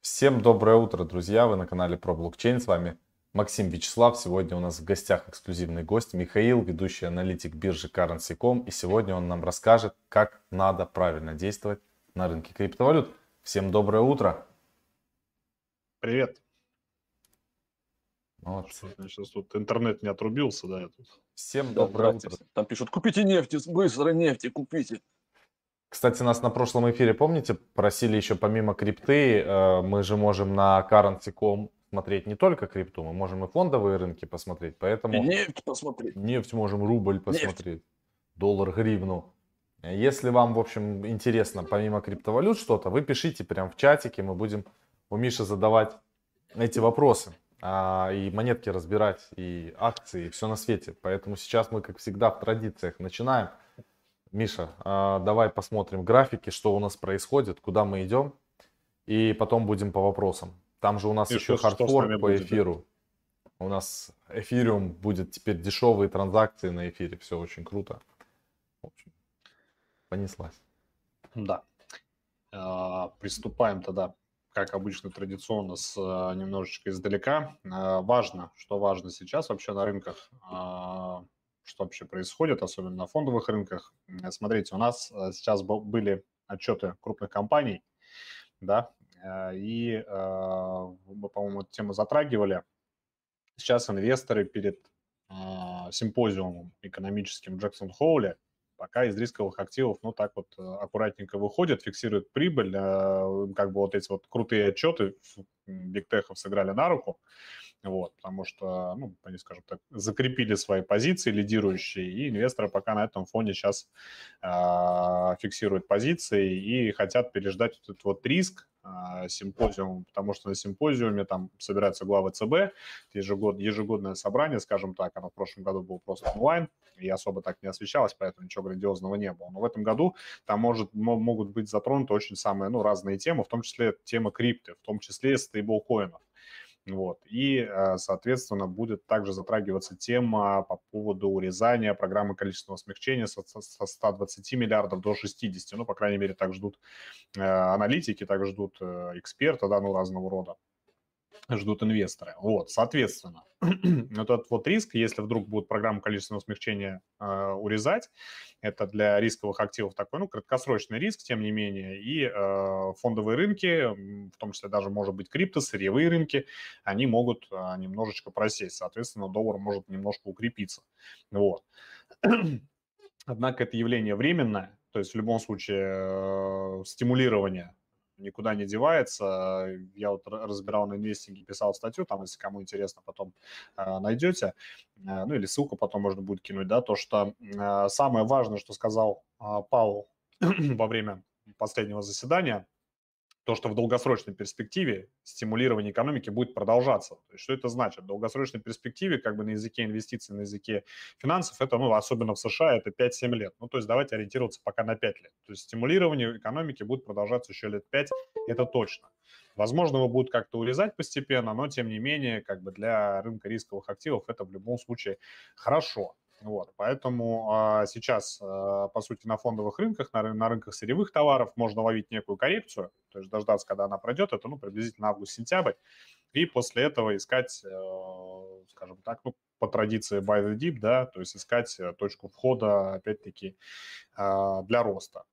Всем доброе утро, друзья! Вы на канале про блокчейн. С вами Максим Вячеслав. Сегодня у нас в гостях эксклюзивный гость Михаил, ведущий аналитик биржи Currency.com. И сегодня он нам расскажет, как надо правильно действовать на рынке криптовалют. Всем доброе утро! Привет! Молодцы. Сейчас тут интернет не отрубился, да? Я тут... Всем Да, доброе утро! Там пишут, купите нефти, быстро нефти купите. Кстати, нас на прошлом эфире, помните, просили еще помимо крипты, э, мы же можем на Currency.com смотреть не только крипту, мы можем и фондовые рынки посмотреть, И поэтому нефть посмотреть. нефть можем рубль посмотреть, доллар, гривну. Если вам, в общем, интересно помимо криптовалют что-то, вы пишите прям в чатике, мы будем у Миши задавать эти вопросы а, и монетки разбирать, и акции, и все на свете. Поэтому сейчас мы, как всегда, в традициях начинаем. Миша, а, давай посмотрим графики, что у нас происходит, куда мы идем, и потом будем по вопросам. Там же у нас И еще что- по будет, да? эфиру. У нас эфириум будет теперь дешевые транзакции на эфире, все очень круто. В общем, понеслась. Да. А, Приступаем тогда, как обычно, традиционно, с а, немножечко издалека. Важно, что важно сейчас вообще на рынках, что вообще происходит, особенно на фондовых рынках. Смотрите, у нас а, сейчас были отчеты крупных компаний, да, а, и а, мы, по-моему, эту тему затрагивали. Сейчас инвесторы перед симпозиумом экономическим в Джексон-Холле пока из рисковых активов, ну, так вот э, аккуратненько выходят, фиксируют прибыль, э, как бы вот эти вот крутые отчеты бигтехов сыграли на руку, вот, потому что, ну, они, скажем так, закрепили свои позиции лидирующие, и инвесторы пока на этом фоне сейчас фиксируют позиции и хотят переждать этот вот риск а, симпозиум, потому что на симпозиуме там собираются главы ЦБ, ежегод, ежегодное собрание, скажем так, оно в прошлом году было просто онлайн, и особо так не освещалось, поэтому ничего грандиозного не было. Но в этом году там может, мо- могут быть затронуты очень самые, ну, разные темы, в том числе тема крипты, в том числе стейблкоинов. Вот. И, э, соответственно, будет также затрагиваться тема по поводу урезания программы количественного смягчения со, со- со 120 миллиардов до 60. Ну, по крайней мере, так ждут э, аналитики, так ждут э, эксперты, да, ну, разного рода ждут инвесторы. Вот, соответственно, этот вот риск, если вдруг будут программу количественного смягчения э, урезать, это для рисковых активов такой, ну, краткосрочный риск, тем не менее, и э, фондовые рынки, в том числе даже, может быть, крипто, сырьевые рынки, они могут э, немножечко просесть, соответственно, доллар может немножко укрепиться. Вот. Однако это явление временное, то есть в любом случае э, стимулирование никуда не девается. Я вот ра- разбирал на инвестинге, писал статью, там, если кому интересно, потом э, найдете, Э, ну или ссылку потом можно будет кинуть, да, то, что э, самое важное, что сказал Павел во время последнего заседания, то, что в долгосрочной перспективе стимулирование экономики будет продолжаться. То есть, что это значит? В долгосрочной перспективе, как бы на языке инвестиций, на языке финансов, это, ну, особенно в США, это 5-7 лет. Ну, то есть давайте ориентироваться пока на 5 лет. То есть стимулирование экономики будет продолжаться еще лет 5, это точно. Возможно, его будут как-то урезать постепенно, но, тем не менее, как бы для рынка рисковых активов это в любом случае хорошо. Вот, поэтому а, сейчас, а, по сути, на фондовых рынках, на, на рынках сырьевых товаров можно ловить некую коррекцию, то есть дождаться, когда она пройдет, это, ну, приблизительно август-сентябрь, и после этого искать, э, скажем так, ну, по традиции buy the dip, да, то есть искать э, точку входа, опять-таки, а, для роста.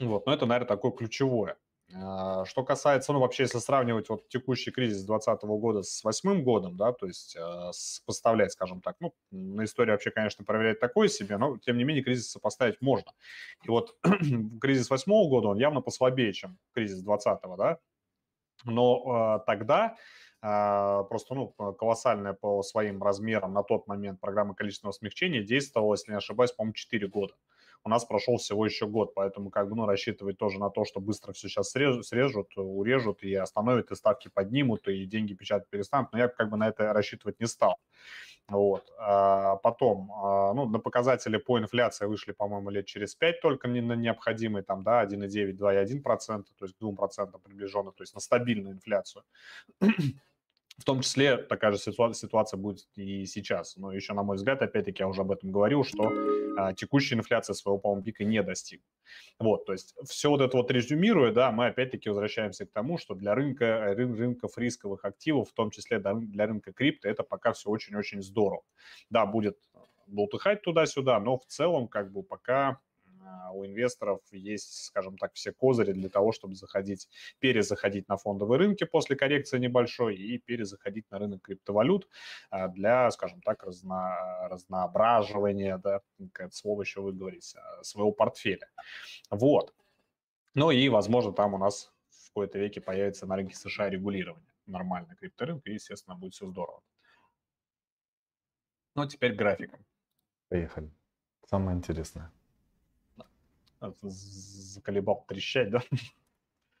Вот, но это, наверное, такое ключевое. А, Что касается, ну, вообще, если сравнивать вот текущий кризис 2020 года с восьмым годом, да, то есть э, сопоставлять, скажем так, ну, на истории вообще, конечно, проверять такое себе, но, тем не менее, кризис сопоставить можно. И вот кризис восьмого года, он явно послабее, чем кризис 2020, да, но э, тогда э, просто ну, колоссальная по своим размерам на тот момент программа количественного смягчения действовала, если не ошибаюсь, по-моему, 4 года. У нас прошел всего еще год, поэтому как бы, ну, рассчитывать тоже на то, что быстро все сейчас срежут, срежут, урежут и остановят, и ставки поднимут, и деньги печатать перестанут, но я как бы на это рассчитывать не стал. Вот. А потом, а, ну, на показатели по инфляции вышли, по-моему, лет через 5 только не на необходимые, там, да, 1,9, 2,1%, то есть к 2% приближенно, то есть на стабильную инфляцию. В том числе такая же ситуация, ситуация будет и сейчас. Но еще, на мой взгляд, опять-таки, я уже об этом говорил, что а, текущая инфляция своего, по-моему, пика не достигла. Вот, то есть все вот это вот резюмируя, да, мы опять-таки возвращаемся к тому, что для рынка, рын, рынков рисковых активов, в том числе для рынка крипто, это пока все очень-очень здорово. Да, будет болтыхать туда-сюда, но в целом как бы пока у инвесторов есть, скажем так, все козыри для того, чтобы заходить, перезаходить на фондовые рынки после коррекции небольшой и перезаходить на рынок криптовалют а, для, скажем так, разно, разноображивания, да, как слово еще выговорить, а, своего портфеля. Вот. Ну и, возможно, там у нас в какой-то веке появится на рынке США регулирование нормально крипторынка, и, естественно, будет все здорово. Ну, теперь графиком. Поехали. Самое интересное заколебал трещать, да?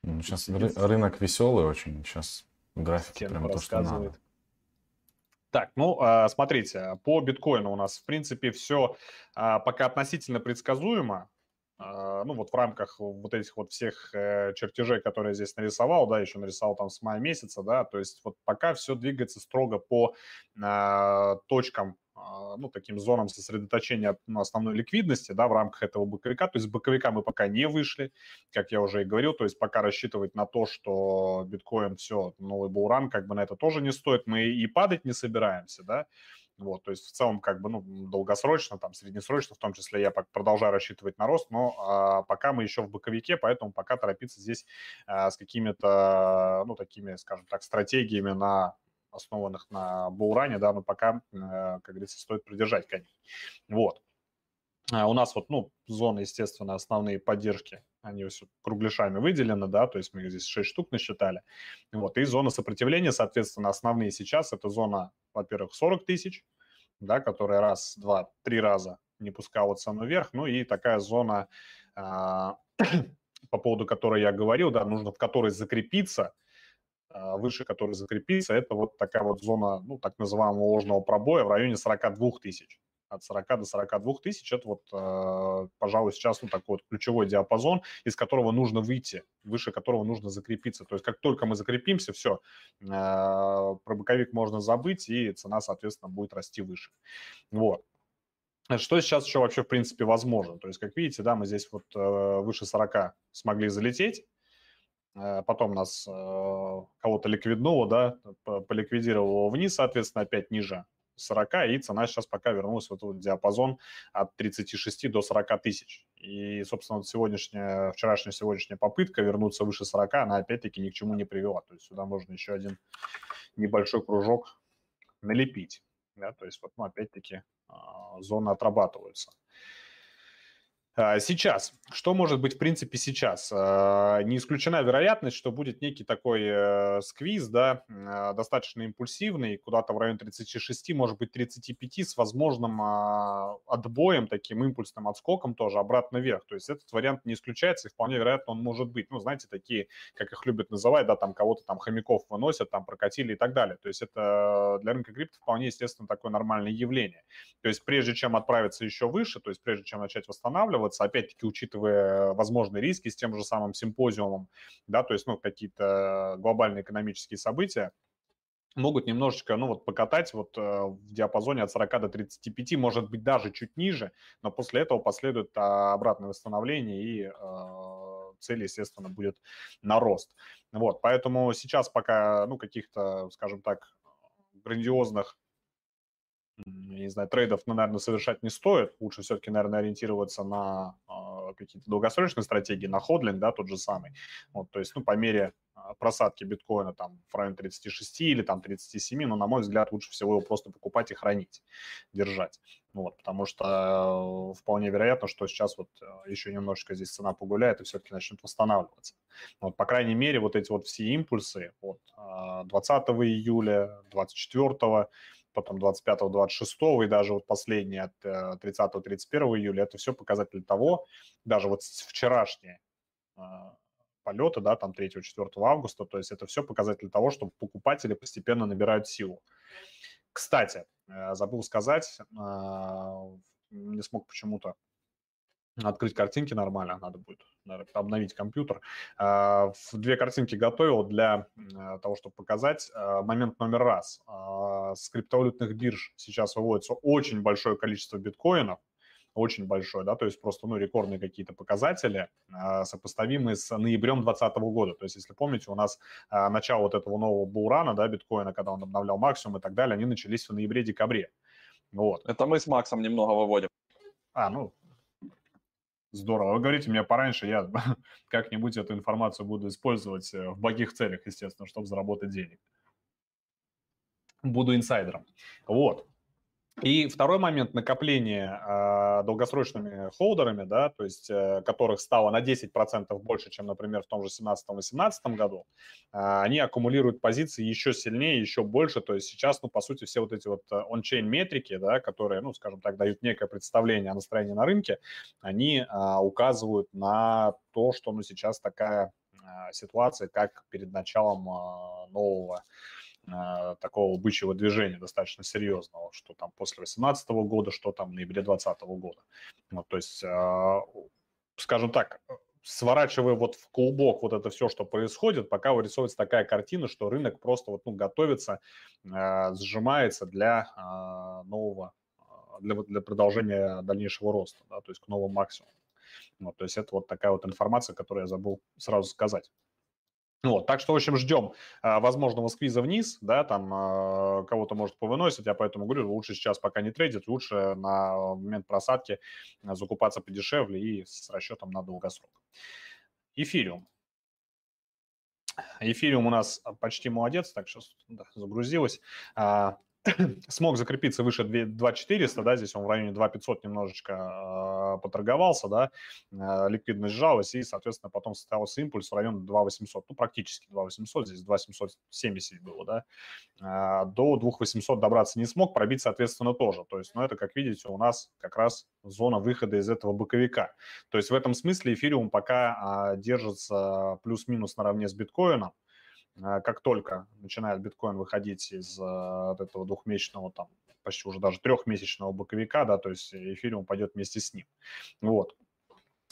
Ну, сейчас ры- рынок веселый очень, сейчас графики прямо то, что надо. Так, ну, а, смотрите, по биткоину у нас, в принципе, все а, пока относительно предсказуемо. А, ну, вот в рамках вот этих вот всех э, чертежей, которые я здесь нарисовал, да, еще нарисовал там с мая месяца, да, то есть вот пока все двигается строго по точкам ну, таким зонам сосредоточения основной ликвидности, да, в рамках этого боковика. То есть боковика мы пока не вышли, как я уже и говорил, то есть пока рассчитывать на то, что биткоин все, новый булран, как бы на это тоже не стоит. Мы и падать не собираемся, да, вот, то есть в целом как бы, ну, долгосрочно, там, среднесрочно в том числе я продолжаю рассчитывать на рост, но а, пока мы еще в боковике, поэтому пока торопиться здесь а, с какими-то, ну, такими, скажем так, стратегиями на основанных на Булране, да, но пока, э, как говорится, стоит придержать коней. Вот. А у нас вот, ну, зоны, естественно, основные поддержки, они все кругляшами выделены, да, то есть мы здесь 6 штук насчитали. Вот, и зона сопротивления, соответственно, основные сейчас, это зона, во-первых, 40 тысяч, да, которая раз, два, три раза не пускала цену вверх, ну и такая зона, а, по поводу которой я говорил, да, нужно в которой закрепиться, выше которой закрепиться, это вот такая вот зона, ну, так называемого ложного пробоя в районе 42 тысяч. От 40 до 42 тысяч это вот, э, пожалуй, сейчас ну, такой вот ключевой диапазон, из которого нужно выйти, выше которого нужно закрепиться. То есть как только мы закрепимся, все, э, про боковик можно забыть, и цена, соответственно, будет расти выше. Вот. Что сейчас еще вообще, в принципе, возможно? То есть, как видите, да, мы здесь вот выше 40 смогли залететь, потом нас э, кого-то ликвиднуло, да, поликвидировало вниз, соответственно, опять ниже 40, и цена сейчас пока вернулась в этот диапазон от 36 до 40 тысяч. И, собственно, вот сегодняшняя, вчерашняя сегодняшняя попытка вернуться выше 40, она опять-таки ни к чему не привела. То есть сюда можно еще один небольшой кружок налепить. Да, то есть вот, ну, опять-таки, а, зоны отрабатываются. А, сейчас. Что может быть, в принципе, сейчас? А, не исключена вероятность, что будет некий такой э, сквиз, да, а, достаточно импульсивный, куда-то в районе 36, может быть, 35, с возможным отбоем, таким импульсным отскоком тоже обратно вверх. То есть этот вариант не исключается, и вполне вероятно он может быть. Ну, знаете, такие, как их любят называть, да, там кого-то там хомяков выносят, там прокатили и так далее. То есть это для рынка крипто вполне естественно такое нормальное явление. То есть прежде чем отправиться еще выше, то есть прежде чем начать восстанавливаться, останавливаться, опять-таки учитывая возможные риски с тем же самым симпозиумом, да, то есть, ну, какие-то глобальные экономические события, могут немножечко, ну, вот покатать вот э, в диапазоне от 40 до 35, может быть, даже чуть ниже, но после этого последует а, обратное восстановление и э, цель, естественно, будет на рост. Вот, поэтому сейчас пока, ну, каких-то, скажем так, грандиозных не знаю, трейдов, ну, наверное, совершать не стоит. Лучше все-таки, наверное, ориентироваться на э, какие-то долгосрочные стратегии, на ходлинг, да, тот же самый. Вот, то есть, ну, по мере а, просадки биткоина там в районе 36 или там 37, но, на мой взгляд, лучше всего его просто покупать и хранить, держать. Вот, потому что э, вполне вероятно, что сейчас вот э, еще немножечко здесь цена погуляет и все-таки начнет восстанавливаться. Вот, по крайней мере, вот эти вот все импульсы от 20 июля, 24 потом 25-26 и даже вот последний от 30-31 э, июля, это все показатель того, даже вот вчерашние а, полеты, да, там 3-4 августа, то есть это все показатель того, что покупатели постепенно набирают силу. Кстати, э, забыл сказать, а, не смог почему-то открыть картинки нормально, надо будет наверное, обновить компьютер. А, две картинки готовил для того, чтобы показать. А, момент номер раз. А, с криптовалютных бирж сейчас выводится очень большое количество биткоинов, очень большое, да, то есть просто, ну, рекордные какие-то показатели, сопоставимые с ноябрем 2020 года. То есть, если помните, у нас начало вот этого нового булрана, да, биткоина, когда он обновлял максимум и так далее, они начались в ноябре-декабре. Вот. Это мы с Максом немного выводим. А, ну, Здорово. Вы говорите мне пораньше, я как-нибудь эту информацию буду использовать э, в благих целях, естественно, чтобы заработать денег. Буду инсайдером. Вот. И второй момент накопления э, долгосрочными холдерами, да, то есть э, которых стало на 10% больше, чем, например, в том же 2017-2018 году, э, они аккумулируют позиции еще сильнее, еще больше. То есть сейчас, ну, по сути, все вот эти вот он-чейн метрики, да, которые, ну, скажем так, дают некое представление о настроении на рынке, они э, указывают на то, что, ну, сейчас такая э, ситуация, как перед началом э, нового Э, такого бычьего движения достаточно серьезного, что там после 2018 года, что там в ноябре 2020 года. Вот, то есть, э, скажем так, сворачивая вот в клубок вот это все, что происходит, пока вырисовывается такая картина, что рынок просто вот, ну, готовится, э, сжимается для нового, для, для продолжения дальнейшего роста, да, то есть к новому максимуму. Вот, то есть это вот такая вот информация, которую я забыл сразу сказать. Вот, так что, в общем, ждем а, возможного сквиза вниз, да, там а, кого-то может повыносить, я поэтому говорю, лучше сейчас пока не трейдить, лучше на момент просадки а, закупаться подешевле и с расчетом на долгосрок. Эфириум. Эфириум у нас почти молодец, так сейчас да, загрузилось. смог закрепиться выше 2400, да, здесь он в районе 2500 немножечко э, поторговался, да, э, ликвидность сжалась, и, соответственно, потом состоялся импульс в районе 2800, ну, практически 2800, здесь 2770 было, да, э, до 2800 добраться не смог, пробить, соответственно, тоже, то есть, ну, это, как видите, у нас как раз зона выхода из этого боковика, то есть в этом смысле эфириум пока э, держится плюс-минус наравне с биткоином, как только начинает биткоин выходить из а, вот этого двухмесячного там почти уже даже трехмесячного боковика, да, то есть эфириум пойдет вместе с ним. Вот.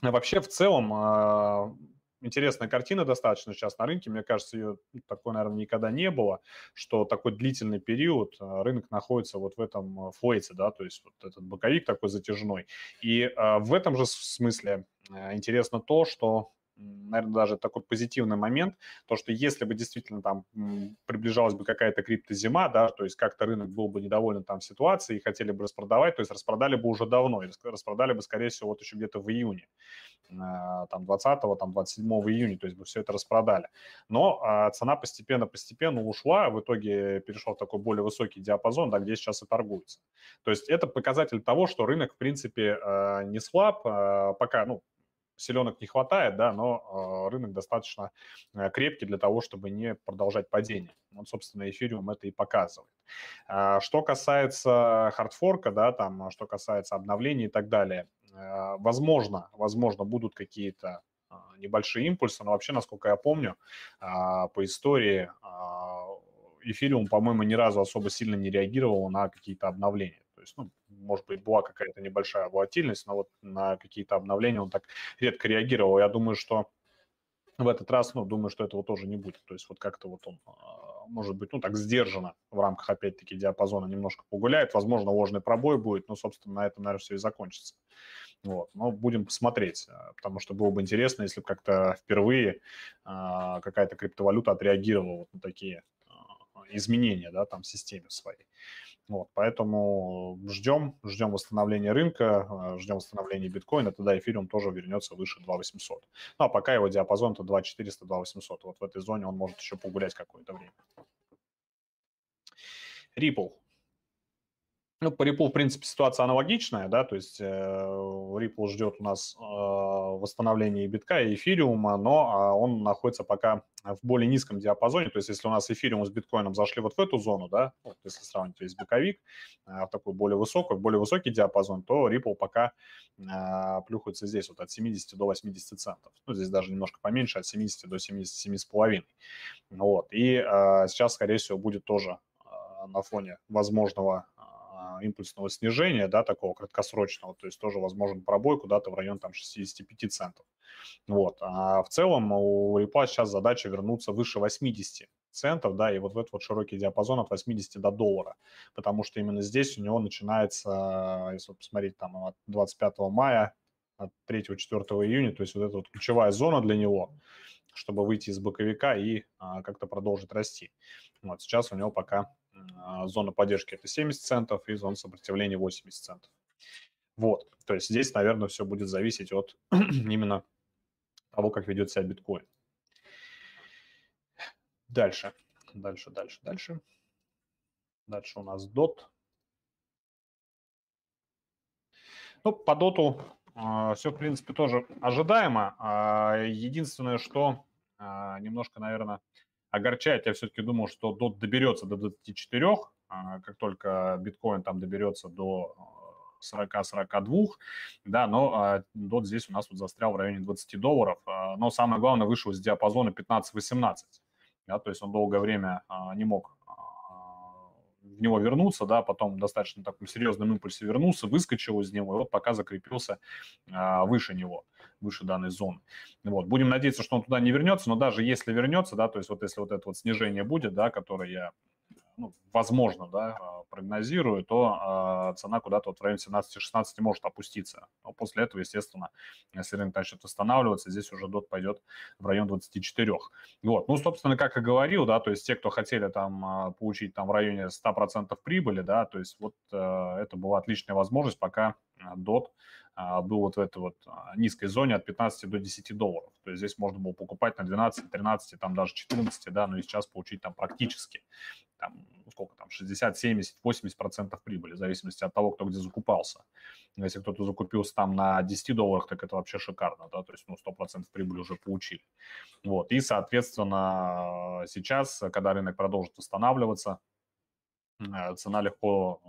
А вообще в целом интересная картина достаточно сейчас на рынке. Мне кажется, ее такой, наверное, никогда не было, что такой длительный период рынок находится вот в этом флейте, да, то есть вот этот боковик такой затяжной. И в этом же смысле интересно то, что наверное, даже такой позитивный момент, то, что если бы действительно там приближалась бы какая-то криптозима, да, то есть как-то рынок был бы недоволен там ситуацией и хотели бы распродавать, то есть распродали бы уже давно, и распродали бы, скорее всего, вот еще где-то в июне, а, там 20-го, там 27 июня, то есть бы все это распродали. Но а, цена постепенно-постепенно ушла, в итоге перешел в такой более высокий диапазон, да, где сейчас и торгуется. То есть это показатель того, что рынок, в принципе, а, не слаб, пока, ну, селенок не хватает, да, но а, рынок достаточно э, крепкий для того, чтобы не продолжать падение. Вот, собственно, эфириум это и показывает. А, что касается хардфорка, да, там, а, что касается обновлений и так далее, э, возможно, возможно, будут какие-то небольшие импульсы, но вообще, насколько я помню, по истории эфириум, по-моему, ни разу особо сильно не реагировал на какие-то обновления. То есть, ну, может быть, была какая-то небольшая волатильность, но вот на какие-то обновления он так редко реагировал. Я думаю, что в этот раз, ну, думаю, что этого тоже не будет. То есть вот как-то вот он, а, может быть, ну, так сдержанно в рамках, опять-таки, диапазона немножко погуляет. Возможно, ложный пробой будет, но, собственно, на этом, наверное, все и закончится. Вот. Но будем посмотреть, а, потому что было бы интересно, если бы как-то впервые а, какая-то криптовалюта отреагировала вот на такие изменения, да, там в системе своей. Вот, поэтому ждем, ждем восстановления рынка, э, ждем восстановления биткоина, тогда эфириум тоже вернется выше 2800. Ну, а пока его диапазон то 2400, 2800. Вот в этой зоне он может еще погулять какое-то время. Ripple. Ну, по Ripple, в принципе, ситуация аналогичная, да, то есть э, Ripple ждет у нас э, восстановления и битка, и эфириума, но э, он находится пока в более низком диапазоне, то есть если у нас эфириум с биткоином зашли вот в эту зону, да, вот если сравнить весь боковик, э, в такой более высокий, более высокий диапазон, то Ripple пока э, плюхается здесь вот от 70 до 80 центов, ну, здесь даже немножко поменьше, от 70 до 77,5, вот, и э, сейчас, скорее всего, будет тоже на фоне возможного импульсного снижения, да, такого краткосрочного, то есть тоже возможен пробой куда-то в район там 65 центов. Вот. А в целом у Ripple сейчас задача вернуться выше 80 центов, да, и вот в этот вот широкий диапазон от 80 до доллара, потому что именно здесь у него начинается, если посмотреть там от 25 мая, от 3-4 июня, то есть вот эта вот ключевая зона для него, чтобы выйти из боковика и а, как-то продолжить расти. Вот сейчас у него пока а, зона поддержки это 70 центов и зона сопротивления 80 центов. Вот, то есть здесь, наверное, все будет зависеть от именно того, как ведет себя биткоин. Дальше, дальше, дальше, дальше. Дальше у нас DOT. Ну, по доту э, все, в принципе, тоже ожидаемо. Э, единственное, что э, немножко, наверное, огорчает, я все-таки думал, что DOT доберется до 24, э, как только биткоин там доберется до 40-42, да, но DOT здесь у нас вот застрял в районе 20 долларов, но самое главное, вышел из диапазона 15-18 да, то есть он долгое время а, не мог а, него вернуться, да, потом достаточно таком серьезном импульсе вернулся, выскочил из него, и вот пока закрепился а, выше него, выше данной зоны. Вот. Будем надеяться, что он туда не вернется, но даже если вернется, да, то есть вот если вот это вот снижение будет, да, которое я ну, возможно, да, а, прогнозирую, то э, цена куда-то вот в районе 17-16 может опуститься. Но после этого, естественно, если рынок начнет восстанавливаться, здесь уже дот пойдет в район 24. Вот. Ну, собственно, как и говорил, да, то есть те, кто хотели там а, получить там в районе 100% прибыли, да, то есть вот это была отличная возможность, пока дот а, был вот в этой вот а, низкой зоне от 15 до 10 долларов. То есть здесь можно было покупать на 12, 13, там даже 14, да, но и сейчас получить там практически там, ну, сколько там, 60, 70, 80 процентов прибыли, в зависимости от того, кто где закупался. Если кто-то закупился там на 10 долларах, так это вообще шикарно, да, то есть, ну, 100 процентов прибыли уже получили. Вот, и, соответственно, сейчас, когда рынок продолжит восстанавливаться, цена легко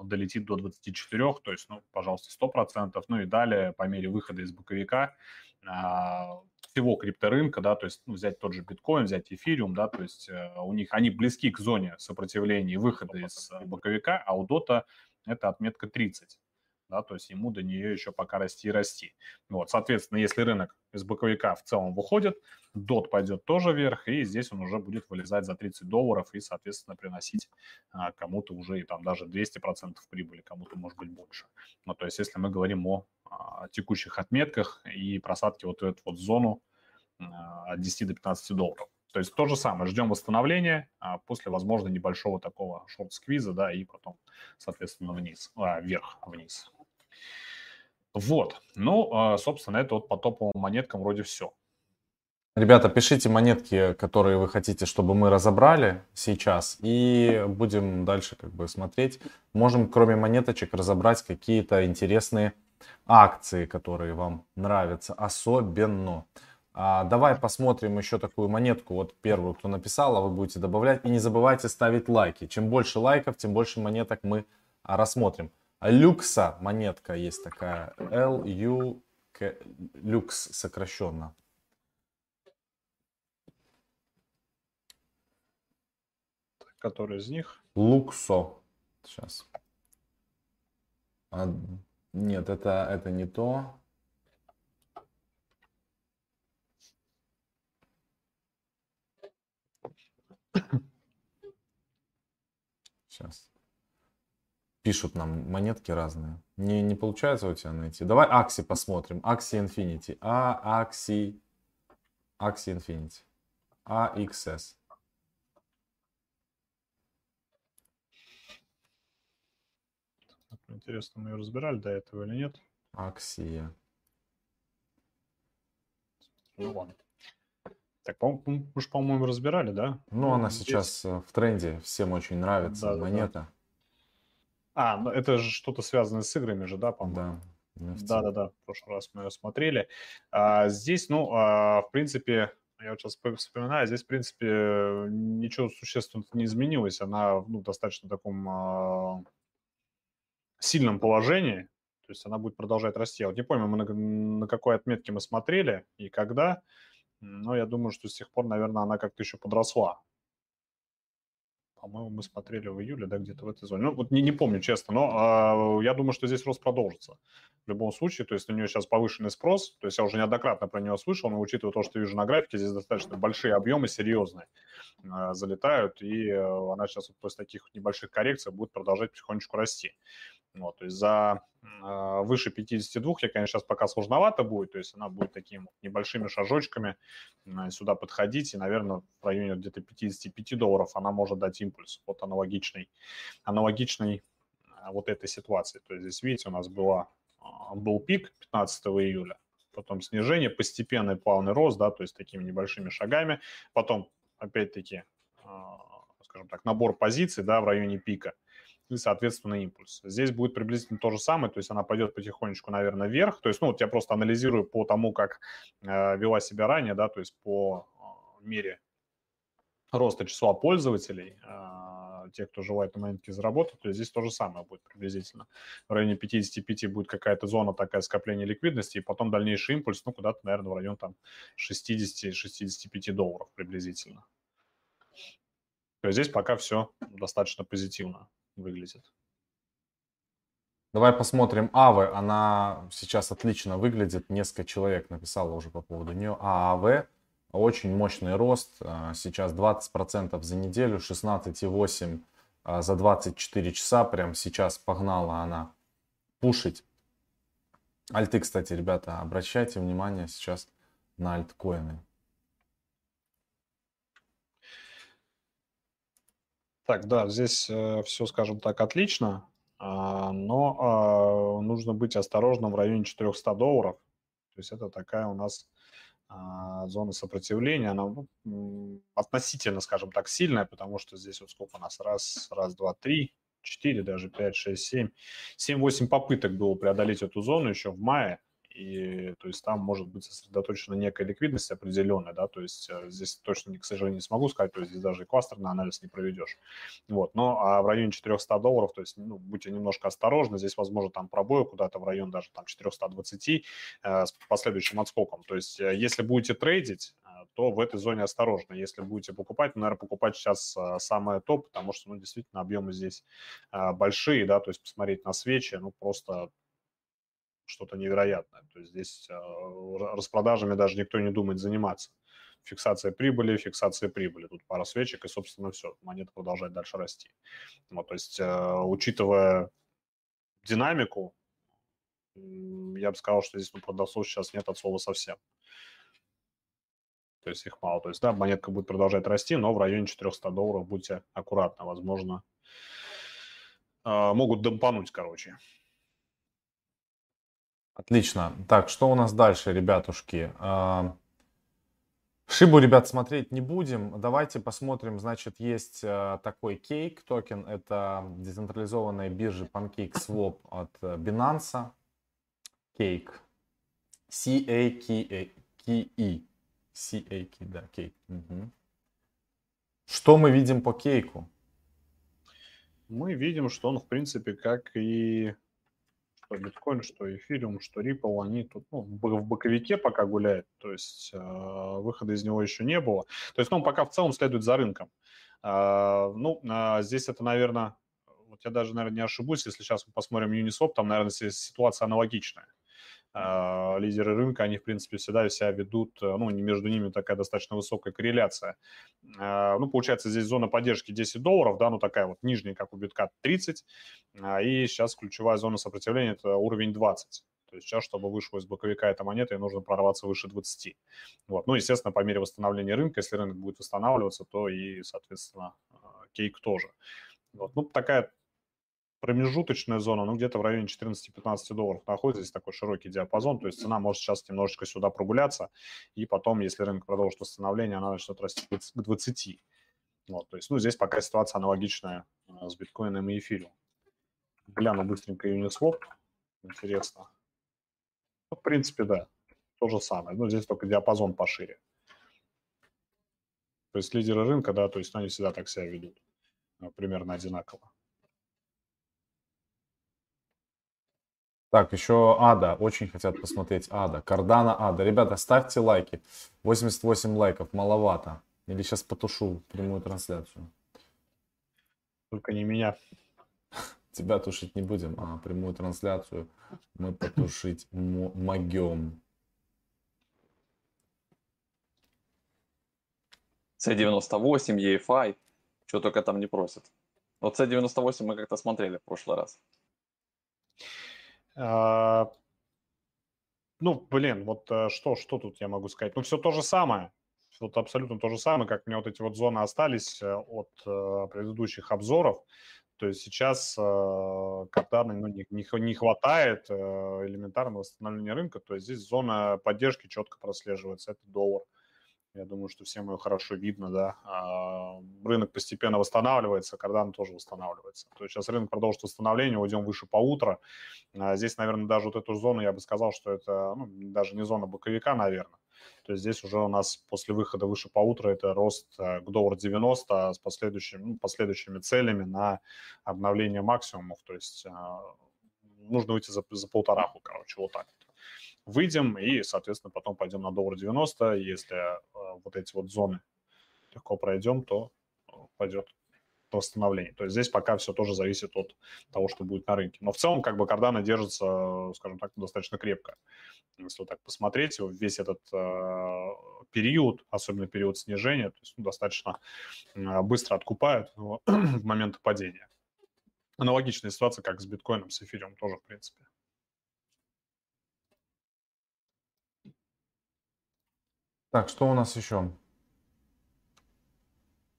э, долетит до 24, то есть, ну, пожалуйста, 100%, ну и далее по мере выхода из боковика а, всего крипторынка, да, то есть ну, взять тот же биткоин, взять эфириум, да, то есть э, у них они близки к зоне сопротивления и выхода из боковика, а у дота это отметка 30 да, то есть ему до нее еще пока расти и расти. Вот, соответственно, если рынок из боковика в целом выходит, дот пойдет тоже вверх, и здесь он уже будет вылезать за 30 долларов и, соответственно, приносить а, кому-то уже и там даже 200% прибыли, кому-то может быть больше. Ну, то есть если мы говорим о а, текущих отметках и просадке вот эту вот зону а, от 10 до 15 долларов. То есть то же самое, ждем восстановления а после, возможно, небольшого такого шорт-сквиза, да, и потом, соответственно, вниз, а, вверх-вниз. Вот. Ну, а, собственно, это вот по топовым монеткам вроде все. Ребята, пишите монетки, которые вы хотите, чтобы мы разобрали сейчас, и будем дальше как бы смотреть. Можем, кроме монеточек, разобрать какие-то интересные акции, которые вам нравятся особенно. А, давай посмотрим еще такую монетку, вот первую, кто написал, а вы будете добавлять. И не забывайте ставить лайки. Чем больше лайков, тем больше монеток мы а, рассмотрим. Люкса монетка есть такая. L-U... Люкс сокращенно. Который из них? Луксо. Сейчас. А, нет, это, это не то. Сейчас пишут нам монетки разные. Не, не получается у тебя найти. Давай Акси посмотрим. Акси Infinity. А, Акси. Акси Infinity. AXS. Интересно, мы ее разбирали до этого или нет? Аксия. Ну ладно. Так, по мы же, по-моему, разбирали, да? Ну, она Здесь... сейчас э, в тренде. Всем очень нравится да, монета. Да. А, ну это же что-то связанное с играми же, да, по-моему? Да. Да, да, да. В прошлый раз мы ее смотрели. А, здесь, ну, а, в принципе, я вот сейчас вспоминаю, здесь, в принципе, ничего существенно не изменилось. Она ну, в достаточно таком а, сильном положении. То есть она будет продолжать расти. Я вот не помню, мы на, на какой отметке мы смотрели и когда. Но я думаю, что с тех пор, наверное, она как-то еще подросла. По-моему, мы смотрели в июле, да, где-то в этой зоне. Ну, вот не, не помню, честно, но э, я думаю, что здесь рост продолжится в любом случае. То есть у нее сейчас повышенный спрос, то есть я уже неоднократно про нее слышал, но учитывая то, что вижу на графике, здесь достаточно большие объемы, серьезные э, залетают, и э, она сейчас вот после таких небольших коррекций будет продолжать потихонечку расти. Вот, то есть за э, выше 52 я, конечно, сейчас пока сложновато будет, то есть она будет такими небольшими шажочками э, сюда подходить, и, наверное, в районе где-то 55 долларов она может дать импульс. Вот аналогичный, аналогичный э, вот этой ситуации. То есть здесь, видите, у нас была, был пик 15 июля, потом снижение, постепенный плавный рост, да, то есть такими небольшими шагами, потом, опять-таки, скажем так, набор позиций, да, в районе пика – и, соответственно, импульс. Здесь будет приблизительно то же самое, то есть она пойдет потихонечку, наверное, вверх. То есть, ну, вот я просто анализирую по тому, как э, вела себя ранее, да, то есть по э, мере роста числа пользователей, э, тех, кто желает на монетке заработать, то есть здесь то же самое будет приблизительно. В районе 55 будет какая-то зона такая скопления ликвидности, и потом дальнейший импульс, ну, куда-то, наверное, в район там 60-65 долларов приблизительно. То есть здесь пока все достаточно позитивно выглядит. Давай посмотрим Авы. Она сейчас отлично выглядит. Несколько человек написало уже по поводу нее. А АВ очень мощный рост. А, сейчас 20% за неделю, 16,8 а, за 24 часа. Прям сейчас погнала она пушить. Альты, кстати, ребята, обращайте внимание сейчас на альткоины. Так, да, здесь э, все, скажем так, отлично, а, но а, нужно быть осторожным в районе 400 долларов. То есть это такая у нас а, зона сопротивления, она ну, относительно, скажем так, сильная, потому что здесь вот сколько у нас, раз, раз, два, три, четыре, даже пять, шесть, семь, семь-восемь попыток было преодолеть эту зону еще в мае, и то есть там может быть сосредоточена некая ликвидность определенная, да, то есть э, здесь точно, к сожалению, не смогу сказать, то есть здесь даже и кластерный анализ не проведешь, вот, но а в районе 400 долларов, то есть, ну, будьте немножко осторожны, здесь, возможно, там пробой куда-то в район даже там 420 э, с последующим отскоком, то есть э, если будете трейдить, э, то в этой зоне осторожно, если будете покупать, ну, наверное, покупать сейчас самое топ, потому что, ну, действительно, объемы здесь большие, да, то есть посмотреть на свечи, ну, просто что-то невероятное. То есть здесь а, распродажами даже никто не думает заниматься. Фиксация прибыли, фиксация прибыли. Тут пара свечек, и, собственно, все. Монета продолжает дальше расти. Вот, то есть, а, учитывая динамику, я бы сказал, что здесь ну, продавцов сейчас нет от слова совсем. То есть их мало. То есть, да, монетка будет продолжать расти, но в районе 400 долларов будьте аккуратны. Возможно, а, могут дампануть, короче. Отлично. Так, что у нас дальше, ребятушки? А, Шибу, ребят, смотреть не будем. Давайте посмотрим. Значит, есть а, такой кейк токен. Это децентрализованная биржа PancakeSwap от э, Binance. Кейк. C-A-K-E. C-A-K, да, кейк. Угу. Что мы видим по кейку? Мы видим, что он, в принципе, как и что биткоин, что эфириум, что Ripple, они тут ну, в боковике пока гуляют, то есть э, выхода из него еще не было. То есть, ну, пока в целом следует за рынком. Э, ну, э, здесь это, наверное, вот я даже, наверное, не ошибусь, если сейчас мы посмотрим Uniswap, там, наверное, ситуация аналогичная. А, лидеры рынка, они, в принципе, всегда себя ведут, э, ну, между ними такая достаточно высокая корреляция. А, ну, получается, здесь зона поддержки 10 долларов, да, ну, такая вот нижняя, как у битка, 30, а, и сейчас ключевая зона сопротивления – это уровень 20. То есть сейчас, чтобы вышла из боковика эта монета, ей нужно прорваться выше 20. Вот. Ну, естественно, по мере восстановления рынка, если рынок будет восстанавливаться, то и, соответственно, кейк тоже. Вот. Ну, такая промежуточная зона, ну, где-то в районе 14-15 долларов находится, здесь такой широкий диапазон, то есть цена может сейчас немножечко сюда прогуляться, и потом, если рынок продолжит восстановление, она начнет расти к 20. Вот, то есть, ну, здесь пока ситуация аналогичная э, с биткоином и эфириум. Гляну быстренько Uniswap, интересно. Ну, в принципе, да, то же самое, но здесь только диапазон пошире. То есть лидеры рынка, да, то есть они всегда так себя ведут, э, примерно одинаково. Так, еще Ада. Очень хотят посмотреть Ада. Кардана Ада. Ребята, ставьте лайки. 88 лайков. Маловато. Или сейчас потушу прямую трансляцию. Только не меня. Тебя тушить не будем, а прямую трансляцию мы потушить могем. C98, EFI, что только там не просят. Вот C98 мы как-то смотрели в прошлый раз. А, ну, блин, вот э, что, что тут я могу сказать? Ну, все то же самое. Вот абсолютно то же самое, как мне вот эти вот зоны остались э, от э, предыдущих обзоров. То есть сейчас э, Кардана ну, не, не, хватает э, элементарного восстановления рынка. То есть здесь зона поддержки четко прослеживается. Это доллар. Я думаю, что всем ее хорошо видно, да. А, рынок постепенно восстанавливается, Кардан тоже восстанавливается. То есть сейчас рынок продолжит восстановление, уйдем выше по утро. А здесь, наверное, даже вот эту зону, я бы сказал, что это ну, даже не зона боковика, наверное. То есть здесь уже у нас после выхода выше по утру это рост э, к доллар 90 с последующими, ну, последующими целями на обновление максимумов. То есть а, нужно выйти за, за полтораху, короче, вот так выйдем и, соответственно, потом пойдем на доллар 90. Если э, вот эти вот зоны легко пройдем, то э, пойдет восстановление. То есть здесь пока все тоже зависит от того, что будет на рынке. Но в целом как бы карданы держатся, скажем так, достаточно крепко. Если вот так посмотреть, весь этот э, период, особенно период снижения, то есть ну, достаточно э, быстро откупают в момент падения. Аналогичная ситуация, как с биткоином, с эфириум тоже, в принципе. Так, что у нас еще?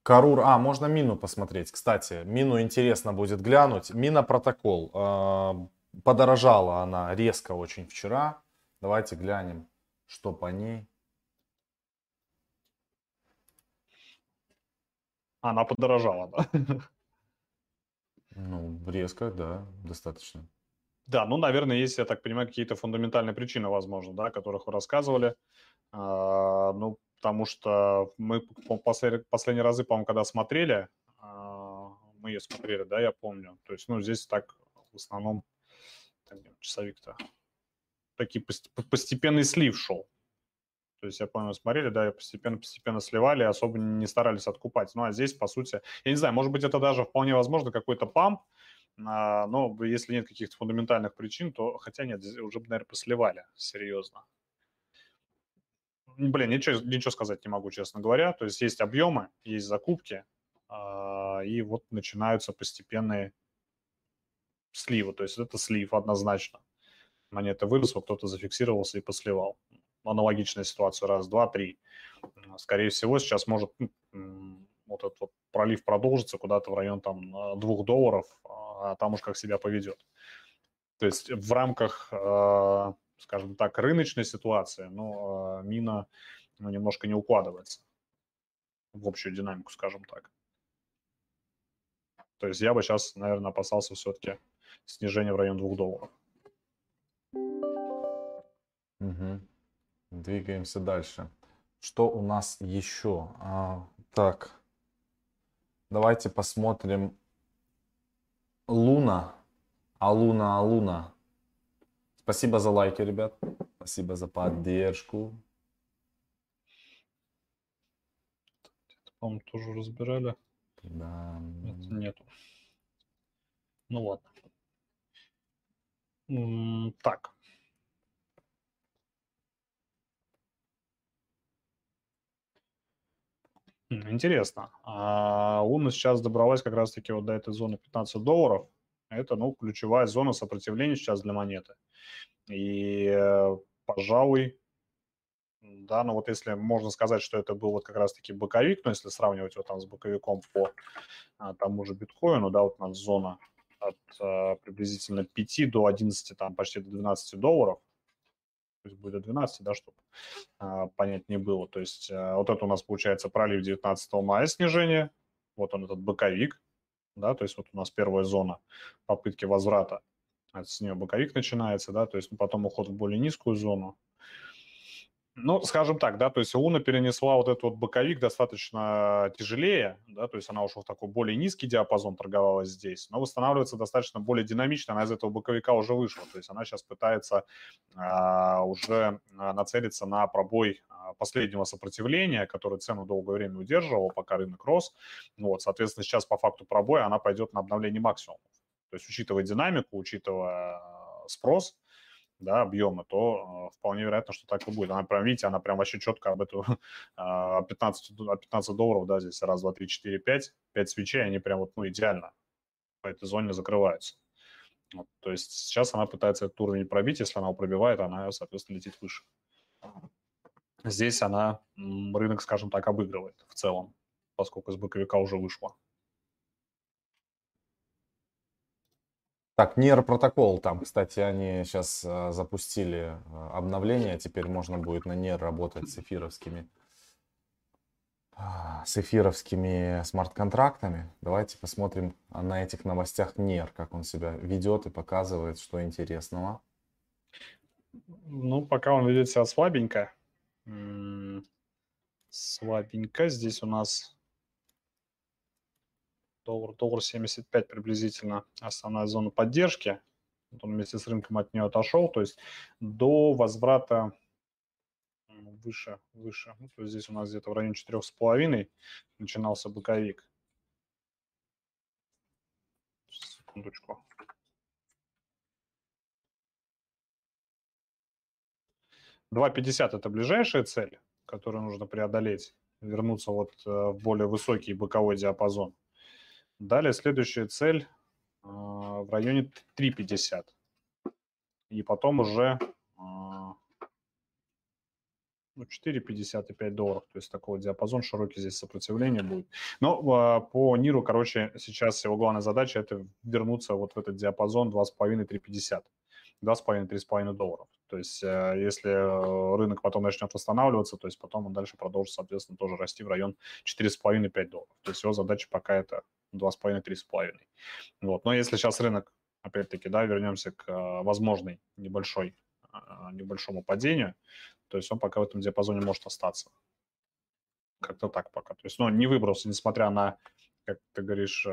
Карур, а, можно Мину посмотреть. Кстати, Мину интересно будет глянуть. Мина протокол. Э, подорожала она резко очень вчера. Давайте глянем, что по ней. Она подорожала, да? Ну, резко, да, достаточно. Да, ну, наверное, есть, я так понимаю, какие-то фундаментальные причины, возможно, да, о которых вы рассказывали. А, ну, потому что мы послед, последние разы, по-моему, когда смотрели, а, мы ее смотрели, да, я помню. То есть, ну, здесь так в основном, часовик-то, такие постепенный слив шел. То есть, я помню, смотрели, да, постепенно-постепенно сливали, особо не старались откупать. Ну, а здесь, по сути, я не знаю, может быть, это даже вполне возможно какой-то памп, но если нет каких-то фундаментальных причин, то, хотя нет, уже, наверное, посливали серьезно блин, ничего, ничего сказать не могу, честно говоря. То есть есть объемы, есть закупки, э, и вот начинаются постепенные сливы. То есть это слив однозначно. Монета выросла, кто-то зафиксировался и посливал. Аналогичная ситуация раз, два, три. Скорее всего, сейчас может вот этот вот пролив продолжится куда-то в район там двух долларов, а там уж как себя поведет. То есть в рамках а, скажем так, рыночная ситуация, но э, мина ну, немножко не укладывается в общую динамику, скажем так. То есть я бы сейчас, наверное, опасался все-таки снижения в район 2 долларов. Угу. Двигаемся дальше. Что у нас еще? А, так, давайте посмотрим. Луна. А Луна, а Луна. Спасибо за лайки, ребят. Спасибо за поддержку. По-моему, тоже разбирали. Да. Нет, нету. Ну ладно. Так. Интересно. А Луна сейчас добралась как раз-таки вот до этой зоны 15 долларов. Это, ну, ключевая зона сопротивления сейчас для монеты. И, э, пожалуй, да, ну вот если можно сказать, что это был вот как раз-таки боковик, ну если сравнивать его там с боковиком по а, тому же биткоину, да, вот у нас зона от а, приблизительно 5 до 11, там почти до 12 долларов, то есть будет до 12, да, чтобы а, понять не было. То есть а, вот это у нас получается пролив 19 мая снижение, вот он этот боковик, да, то есть вот у нас первая зона попытки возврата, с нее боковик начинается, да, то есть потом уход в более низкую зону. Ну, скажем так, да, то есть Луна перенесла вот этот вот боковик достаточно тяжелее, да, то есть она ушла в такой более низкий диапазон, торговалась здесь, но восстанавливается достаточно более динамично, она из этого боковика уже вышла, то есть она сейчас пытается а, уже а, нацелиться на пробой а, последнего сопротивления, который цену долгое время удерживал, пока рынок рос, вот, соответственно, сейчас по факту пробоя она пойдет на обновление максимумов, то есть учитывая динамику, учитывая спрос, да, объема, то э, вполне вероятно, что так и будет. Она прям, видите, она прям вообще четко об эту 15, 15 долларов, да, здесь раз, два, три, четыре, пять, пять свечей, они прям вот, ну, идеально по этой зоне закрываются. Вот, то есть сейчас она пытается этот уровень пробить, если она его пробивает, она, соответственно, летит выше. Здесь она, рынок, скажем так, обыгрывает в целом, поскольку из боковика уже вышла. Так, Нер протокол, там, кстати, они сейчас э, запустили э, обновление, теперь можно будет на Нер работать с эфировскими а, с эфировскими смарт-контрактами. Давайте посмотрим на этих новостях Нер, как он себя ведет и показывает, что интересного. Ну, пока он ведет себя слабенько. Слабенько. Здесь у нас доллар, доллар 75 приблизительно основная зона поддержки. Вот он вместе с рынком от нее отошел, то есть до возврата выше, выше. Ну, то есть здесь у нас где-то в районе 4,5 начинался боковик. Секундочку. Два пятьдесят это ближайшая цель, которую нужно преодолеть, вернуться вот э, в более высокий боковой диапазон. Далее следующая цель а, в районе 3,50. И потом уже ну, 4,50 и 5 долларов. То есть такой диапазон широкий здесь сопротивление будет. Но а, по НИРу, короче, сейчас его главная задача это вернуться вот в этот диапазон 2,5-3,50. 2,5-3,5 долларов. То есть э, если э, рынок потом начнет восстанавливаться, то есть потом он дальше продолжит, соответственно, тоже расти в район 4,5-5 долларов. То есть его задача пока это 2,5-3,5. Вот. Но если сейчас рынок, опять-таки, да, вернемся к э, возможной небольшой, небольшому падению, то есть он пока в этом диапазоне может остаться. Как-то так пока. То есть, ну, не выбрался, несмотря на как ты говоришь,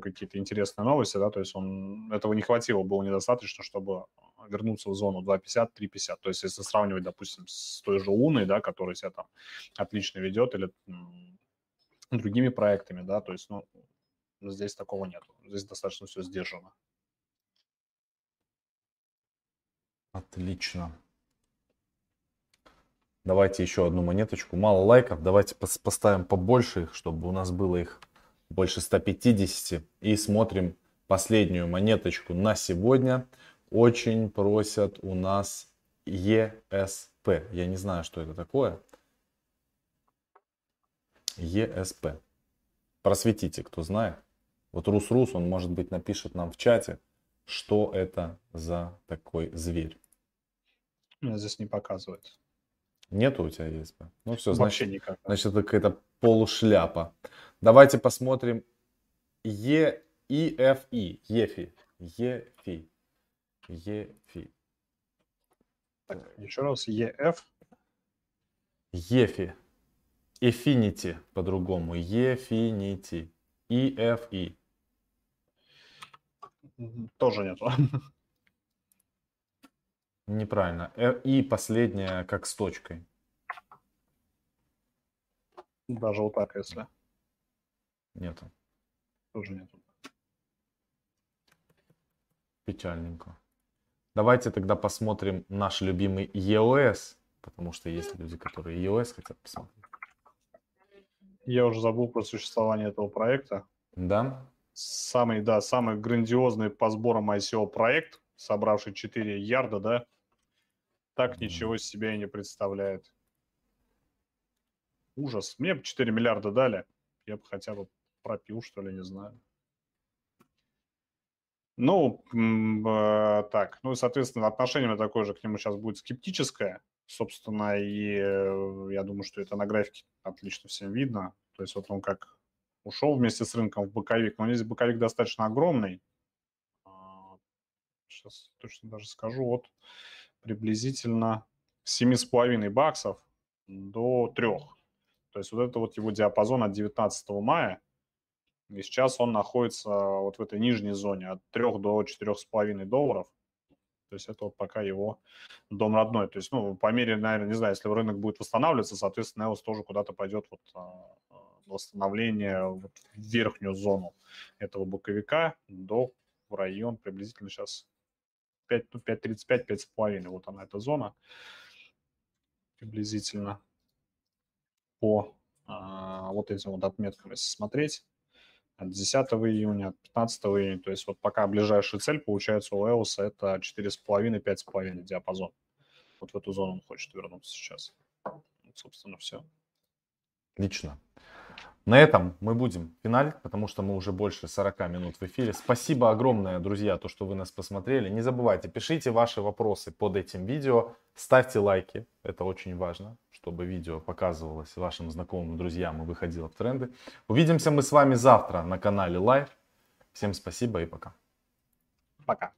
какие-то интересные новости, да, то есть он, этого не хватило, было недостаточно, чтобы вернуться в зону 2.50-3.50. То есть если сравнивать, допустим, с той же Луной, да, которая себя там отлично ведет, или другими проектами, да, то есть, ну, здесь такого нет. Здесь достаточно все сдержано. Отлично. Давайте еще одну монеточку. Мало лайков. Давайте поставим побольше их, чтобы у нас было их больше 150. И смотрим последнюю монеточку на сегодня очень просят у нас ESP. Я не знаю, что это такое. ESP. Просветите, кто знает. Вот Рус-Рус, он, может быть, напишет нам в чате, что это за такой зверь. Здесь не показывает. Нету у тебя ESP? Ну все, Вообще значит, никак. значит это какая-то полушляпа. Давайте посмотрим. EFI. EFI. Ефи. Так, еще раз, ЕФ. Ефи. Эфинити по-другому. Ефинити. EFI. Тоже нету. Неправильно. Э, и последняя как с точкой. Даже вот так, если. Нету. Тоже нету. Печальненько. Давайте тогда посмотрим наш любимый EOS, потому что есть люди, которые EOS хотят посмотреть. Я уже забыл про существование этого проекта. Да? Самый, да, самый грандиозный по сборам ICO проект, собравший 4 ярда, да, так ничего себе и не представляет. Ужас. Мне бы 4 миллиарда дали, я бы хотя бы пропил, что ли, не знаю. Ну, э, так, ну, соответственно, отношение такое же к нему сейчас будет скептическое, собственно, и э, я думаю, что это на графике отлично всем видно. То есть вот он как ушел вместе с рынком в боковик, но здесь боковик достаточно огромный. Сейчас точно даже скажу, вот приблизительно 7,5 баксов, до 3. То есть вот это вот его диапазон от 19 мая. И сейчас он находится вот в этой нижней зоне от 3 до 4,5 долларов. То есть это вот пока его дом родной. То есть, ну, по мере, наверное, не знаю, если рынок будет восстанавливаться, соответственно, EOS тоже куда-то пойдет вот а, восстановление вот в верхнюю зону этого боковика до в район приблизительно сейчас 5, ну, 5.35, 5,5. Вот она, эта зона приблизительно по а, вот этим вот отметкам, если смотреть от 10 июня, от 15 июня. То есть вот пока ближайшая цель получается у EOS это 4,5-5,5 диапазон. Вот в эту зону он хочет вернуться сейчас. Вот, собственно, все. Отлично. На этом мы будем финалить, потому что мы уже больше 40 минут в эфире. Спасибо огромное, друзья, то, что вы нас посмотрели. Не забывайте, пишите ваши вопросы под этим видео, ставьте лайки, это очень важно, чтобы видео показывалось вашим знакомым, друзьям и выходило в тренды. Увидимся мы с вами завтра на канале Live. Всем спасибо и пока. Пока.